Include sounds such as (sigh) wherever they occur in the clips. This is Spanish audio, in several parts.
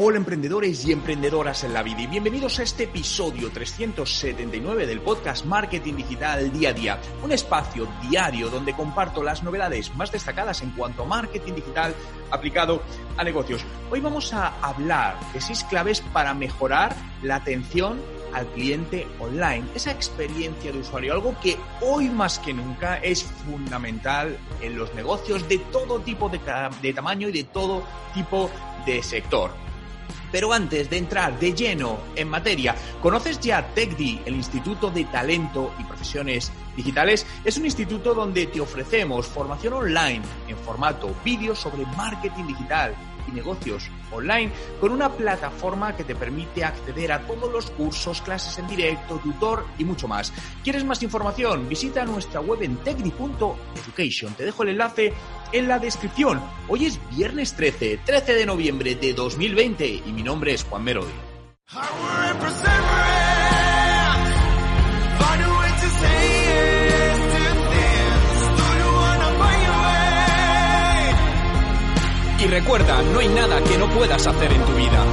Hola emprendedores y emprendedoras en la vida y bienvenidos a este episodio 379 del podcast Marketing Digital Día a Día, un espacio diario donde comparto las novedades más destacadas en cuanto a marketing digital aplicado a negocios. Hoy vamos a hablar de seis claves para mejorar la atención al cliente online, esa experiencia de usuario, algo que hoy más que nunca es fundamental en los negocios de todo tipo de, tamaño y de todo tipo de sector. Pero antes de entrar de lleno en materia, ¿conoces ya TechDi, el Instituto de Talento y Profesiones Digitales? Es un instituto donde te ofrecemos formación online en formato vídeo sobre marketing digital negocios online con una plataforma que te permite acceder a todos los cursos, clases en directo, tutor y mucho más. ¿Quieres más información? Visita nuestra web en tecdi.education. Te dejo el enlace en la descripción. Hoy es viernes 13, 13 de noviembre de 2020 y mi nombre es Juan Merodi. Recuerda, no hay nada que no puedas hacer en tu vida.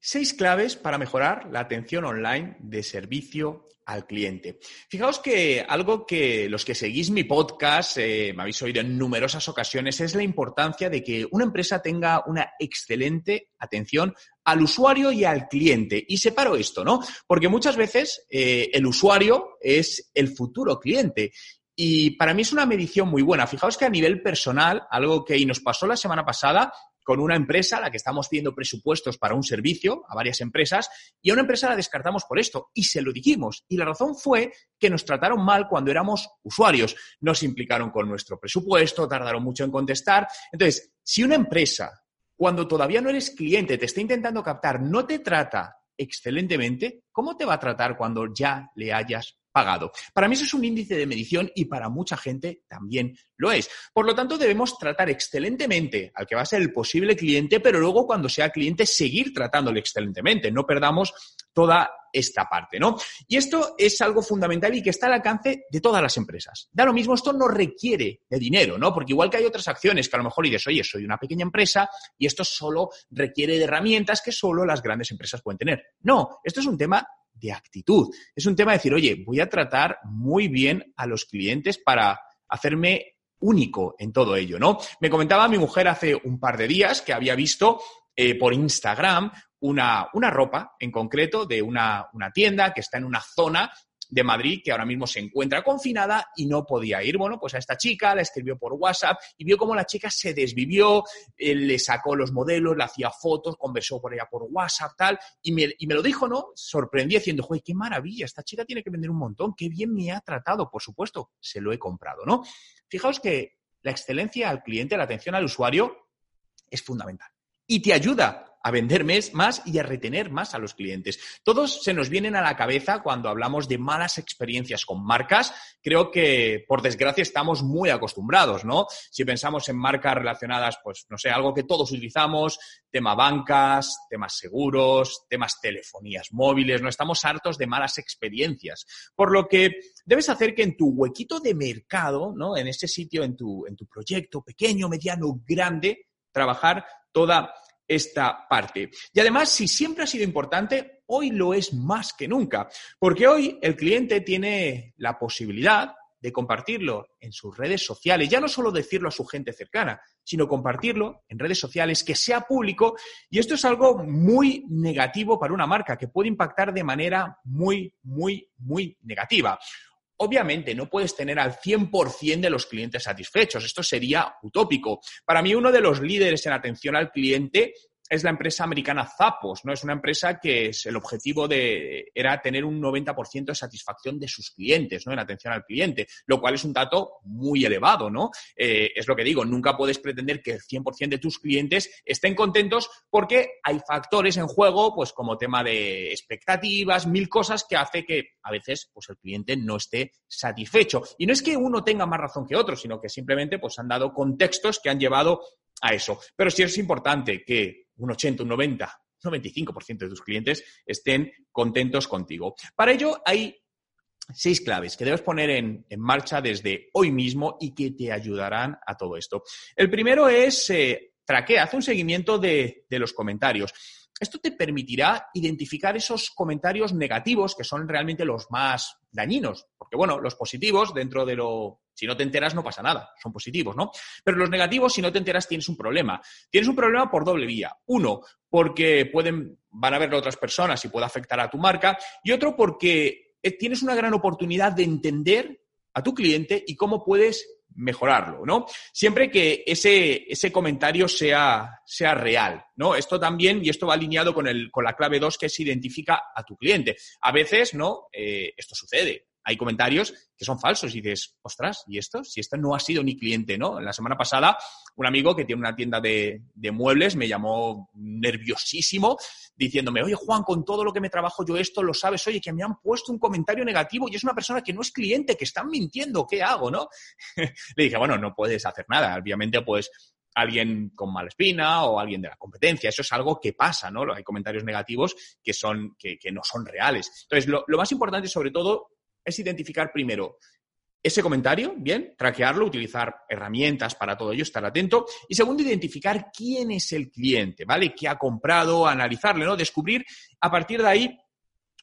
Seis claves para mejorar la atención online de servicio al cliente. Fijaos que algo que los que seguís mi podcast eh, me habéis oído en numerosas ocasiones es la importancia de que una empresa tenga una excelente atención al usuario y al cliente. Y separo esto, ¿no? Porque muchas veces eh, el usuario es el futuro cliente y para mí es una medición muy buena. Fijaos que a nivel personal, algo que nos pasó la semana pasada con una empresa a la que estamos pidiendo presupuestos para un servicio a varias empresas y a una empresa la descartamos por esto y se lo dijimos. Y la razón fue que nos trataron mal cuando éramos usuarios. Nos implicaron con nuestro presupuesto, tardaron mucho en contestar. Entonces, si una empresa, cuando todavía no eres cliente, te está intentando captar, no te trata excelentemente, ¿cómo te va a tratar cuando ya le hayas pagado. Para mí eso es un índice de medición y para mucha gente también lo es. Por lo tanto, debemos tratar excelentemente al que va a ser el posible cliente, pero luego cuando sea cliente seguir tratándole excelentemente. No perdamos toda esta parte, ¿no? Y esto es algo fundamental y que está al alcance de todas las empresas. Da lo mismo, esto no requiere de dinero, ¿no? Porque igual que hay otras acciones que a lo mejor dices, oye, soy una pequeña empresa y esto solo requiere de herramientas que solo las grandes empresas pueden tener. No, esto es un tema de actitud. Es un tema de decir, oye, voy a tratar muy bien a los clientes para hacerme único en todo ello, ¿no? Me comentaba mi mujer hace un par de días que había visto eh, por Instagram una, una, ropa en concreto de una, una, tienda que está en una zona de Madrid que ahora mismo se encuentra confinada y no podía ir. Bueno, pues a esta chica la escribió por WhatsApp y vio cómo la chica se desvivió, le sacó los modelos, le hacía fotos, conversó por ella por WhatsApp, tal, y me, y me lo dijo, ¿no? Sorprendí diciendo, ¡joder, qué maravilla! Esta chica tiene que vender un montón, qué bien me ha tratado, por supuesto, se lo he comprado, ¿no? Fijaos que la excelencia al cliente, la atención al usuario es fundamental y te ayuda a vender más y a retener más a los clientes. Todos se nos vienen a la cabeza cuando hablamos de malas experiencias con marcas. Creo que, por desgracia, estamos muy acostumbrados, ¿no? Si pensamos en marcas relacionadas, pues, no sé, algo que todos utilizamos, tema bancas, temas seguros, temas telefonías móviles, no estamos hartos de malas experiencias. Por lo que debes hacer que en tu huequito de mercado, ¿no? En ese sitio, en tu, en tu proyecto pequeño, mediano, grande, trabajar toda esta parte. Y además, si siempre ha sido importante, hoy lo es más que nunca, porque hoy el cliente tiene la posibilidad de compartirlo en sus redes sociales, ya no solo decirlo a su gente cercana, sino compartirlo en redes sociales, que sea público, y esto es algo muy negativo para una marca, que puede impactar de manera muy, muy, muy negativa. Obviamente no puedes tener al 100% de los clientes satisfechos, esto sería utópico. Para mí uno de los líderes en atención al cliente es la empresa americana Zappos, ¿no? Es una empresa que es, el objetivo de, era tener un 90% de satisfacción de sus clientes, ¿no? En atención al cliente, lo cual es un dato muy elevado, ¿no? Eh, es lo que digo, nunca puedes pretender que el 100% de tus clientes estén contentos porque hay factores en juego, pues como tema de expectativas, mil cosas que hace que a veces, pues el cliente no esté satisfecho. Y no es que uno tenga más razón que otro, sino que simplemente, pues han dado contextos que han llevado a eso. Pero sí es importante que un 80, un 90, un 95% de tus clientes estén contentos contigo. Para ello hay seis claves que debes poner en, marcha desde hoy mismo y que te ayudarán a todo esto. El primero es eh, traquea, haz un seguimiento de, de los comentarios. Esto te permitirá identificar esos comentarios negativos que son realmente los más dañinos. Porque, bueno, los positivos, dentro de lo. Si no te enteras, no pasa nada. Son positivos, ¿no? Pero los negativos, si no te enteras, tienes un problema. Tienes un problema por doble vía. Uno, porque pueden, van a verlo otras personas y puede afectar a tu marca. Y otro, porque eh, tienes una gran oportunidad de entender a tu cliente y cómo puedes mejorarlo, ¿no? Siempre que ese, ese comentario sea, sea real, ¿no? Esto también, y esto va alineado con, el, con la clave 2, que es identifica a tu cliente. A veces, ¿no? Eh, esto sucede hay comentarios que son falsos y dices, ostras, ¿y esto? Si esto no ha sido ni cliente, ¿no? La semana pasada, un amigo que tiene una tienda de, muebles me llamó nerviosísimo diciéndome, oye, Juan, con todo lo que me trabajo yo esto, lo sabes, oye, que me han puesto un comentario negativo y es una persona que no es cliente, que están mintiendo, ¿qué hago, no? (laughs) Le dije, bueno, no puedes hacer nada, obviamente, pues alguien con mala espina o alguien de la competencia. Eso es algo que pasa, ¿no? Hay comentarios negativos que, son, que, no son reales. Entonces, lo, lo, más importante, sobre todo, es identificar primero ese comentario, bien, traquearlo, utilizar herramientas para todo ello, estar atento. Y segundo, identificar quién es el cliente, ¿vale? ¿Qué ha comprado? Analizarle, ¿no? Descubrir a partir de ahí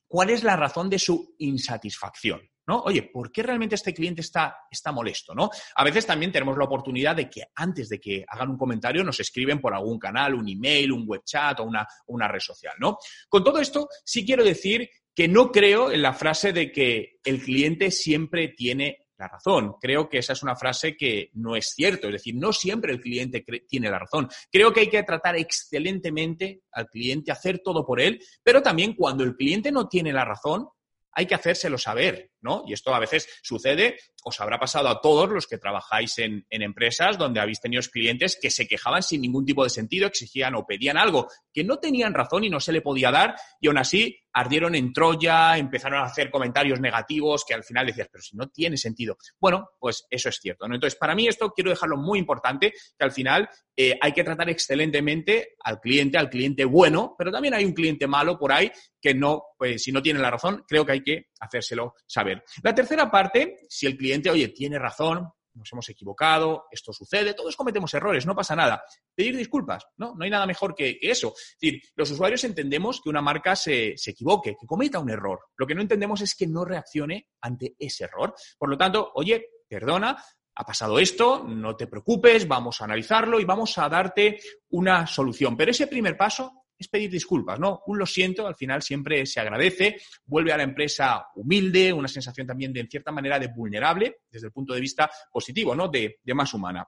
cuál es la razón de su insatisfacción. ¿No? Oye, ¿por qué realmente este cliente está, está molesto? ¿no? A veces también tenemos la oportunidad de que antes de que hagan un comentario nos escriben por algún canal, un email, un web chat o una, una red social, ¿no? Con todo esto, sí quiero decir que no creo en la frase de que el cliente siempre tiene la razón. Creo que esa es una frase que no es cierto. Es decir, no siempre el cliente tiene la razón. Creo que hay que tratar excelentemente al cliente, hacer todo por él, pero también cuando el cliente no tiene la razón, hay que hacérselo saber, ¿no? Y esto a veces sucede, os habrá pasado a todos los que trabajáis en, empresas donde habéis tenido clientes que se quejaban sin ningún tipo de sentido, exigían o pedían algo que no tenían razón y no se le podía dar, y aún así ardieron en Troya, empezaron a hacer comentarios negativos que al final decías, pero si no tiene sentido. Bueno, pues eso es cierto. ¿no? Entonces, para mí esto quiero dejarlo muy importante, que al final eh, hay que tratar excelentemente al cliente, al cliente bueno, pero también hay un cliente malo por ahí que no, pues si no tiene la razón, creo que hay que hacérselo saber. La tercera parte, si el cliente, oye, tiene razón, nos hemos equivocado, esto sucede, todos cometemos errores, no pasa nada. Pedir disculpas, ¿no? No hay nada mejor que, eso. Es decir, los usuarios entendemos que una marca se, se, equivoque, que cometa un error. Lo que no entendemos es que no reaccione ante ese error. Por lo tanto, oye, perdona, ha pasado esto, no te preocupes, vamos a analizarlo y vamos a darte una solución. Pero ese primer paso pedir disculpas, ¿no? Un lo siento, al final siempre se agradece, vuelve a la empresa humilde, una sensación también de, en cierta manera, de vulnerable, desde el punto de vista positivo, ¿no? De, más humana.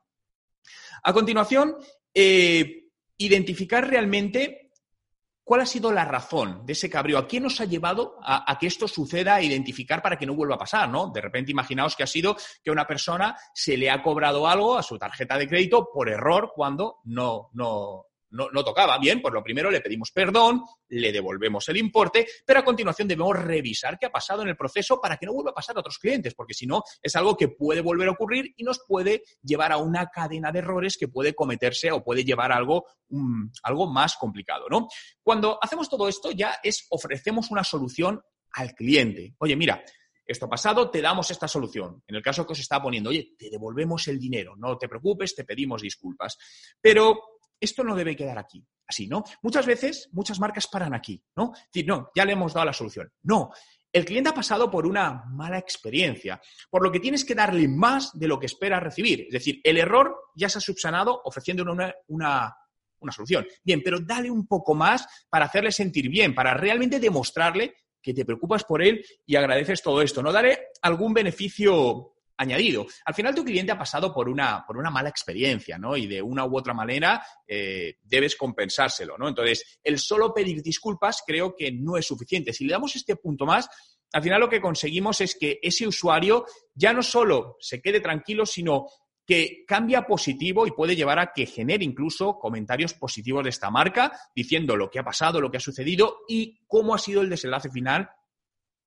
A continuación, eh, identificar realmente cuál ha sido la razón de ese cabreo, a quién nos ha llevado a, que esto suceda, a identificar para que no vuelva a pasar, ¿no? De repente imaginaos que ha sido que una persona se le ha cobrado algo a su tarjeta de crédito por error cuando no, no, no, tocaba. Bien, pues lo primero le pedimos perdón, le devolvemos el importe, pero a continuación debemos revisar qué ha pasado en el proceso para que no vuelva a pasar a otros clientes, porque si no, es algo que puede volver a ocurrir y nos puede llevar a una cadena de errores que puede cometerse o puede llevar a algo, algo más complicado, ¿no? Cuando hacemos todo esto ya es ofrecemos una solución al cliente. Oye, mira, esto ha pasado, te damos esta solución. En el caso que os está poniendo, oye, te devolvemos el dinero, no te preocupes, te pedimos disculpas. Pero esto no debe quedar aquí, así, ¿no? Muchas veces, muchas marcas paran aquí, ¿no? decir, no, ya le hemos dado la solución. No, el cliente ha pasado por una mala experiencia, por lo que tienes que darle más de lo que espera recibir. Es decir, el error ya se ha subsanado ofreciendo una, una, una solución. Bien, pero dale un poco más para hacerle sentir bien, para realmente demostrarle que te preocupas por él y agradeces todo esto. No daré algún beneficio añadido. Al final tu cliente ha pasado por una, por una mala experiencia, ¿no? Y de una u otra manera eh, debes compensárselo, ¿no? Entonces, el solo pedir disculpas creo que no es suficiente. Si le damos este punto más, al final lo que conseguimos es que ese usuario ya no solo se quede tranquilo, sino que cambia positivo y puede llevar a que genere incluso comentarios positivos de esta marca, diciendo lo que ha pasado, lo que ha sucedido y cómo ha sido el desenlace final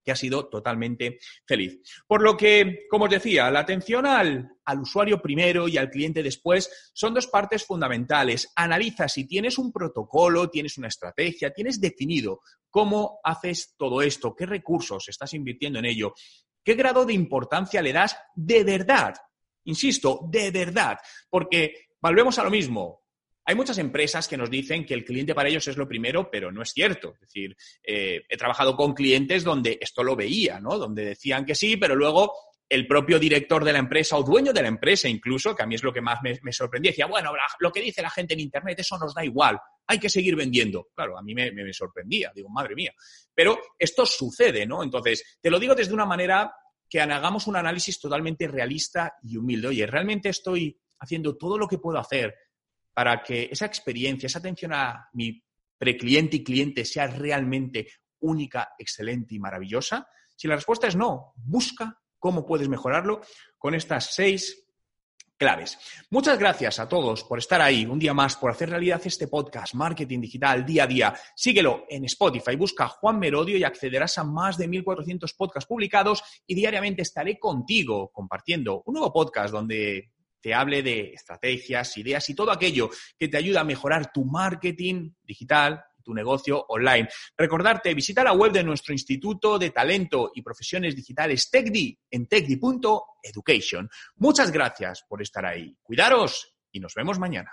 que ha sido totalmente feliz. Por lo que, como os decía, la atención al, al, usuario primero y al cliente después son dos partes fundamentales. Analiza si tienes un protocolo, tienes una estrategia, tienes definido cómo haces todo esto, qué recursos estás invirtiendo en ello, qué grado de importancia le das de verdad. Insisto, de verdad, porque volvemos a lo mismo Hay muchas empresas que nos dicen que el cliente para ellos es lo primero, pero no es cierto. Es decir, eh, he trabajado con clientes donde esto lo veía, ¿no? Donde decían que sí, pero luego el propio director de la empresa o dueño de la empresa incluso, que a mí es lo que más me, sorprendía, decía, bueno, lo que dice la gente en Internet, eso nos da igual, hay que seguir vendiendo. Claro, a mí me, me sorprendía, digo, madre mía. Pero esto sucede, ¿no? Entonces, te lo digo desde una manera que hagamos un análisis totalmente realista y humilde. Oye, ¿realmente estoy haciendo todo lo que puedo hacer para que esa experiencia, esa atención a mi precliente y cliente sea realmente única, excelente y maravillosa? Si la respuesta es no, busca cómo puedes mejorarlo con estas seis claves. Muchas gracias a todos por estar ahí un día más, por hacer realidad este podcast, Marketing Digital, día a día. Síguelo en Spotify, busca Juan Merodio y accederás a más de 1.400 podcasts publicados y diariamente estaré contigo compartiendo un nuevo podcast donde te hable de estrategias, ideas y todo aquello que te ayuda a mejorar tu marketing digital, tu negocio online. Recordarte, visita la web de nuestro Instituto de Talento y Profesiones Digitales TechDi en techdi.education. Muchas gracias por estar ahí. Cuidaros y nos vemos mañana.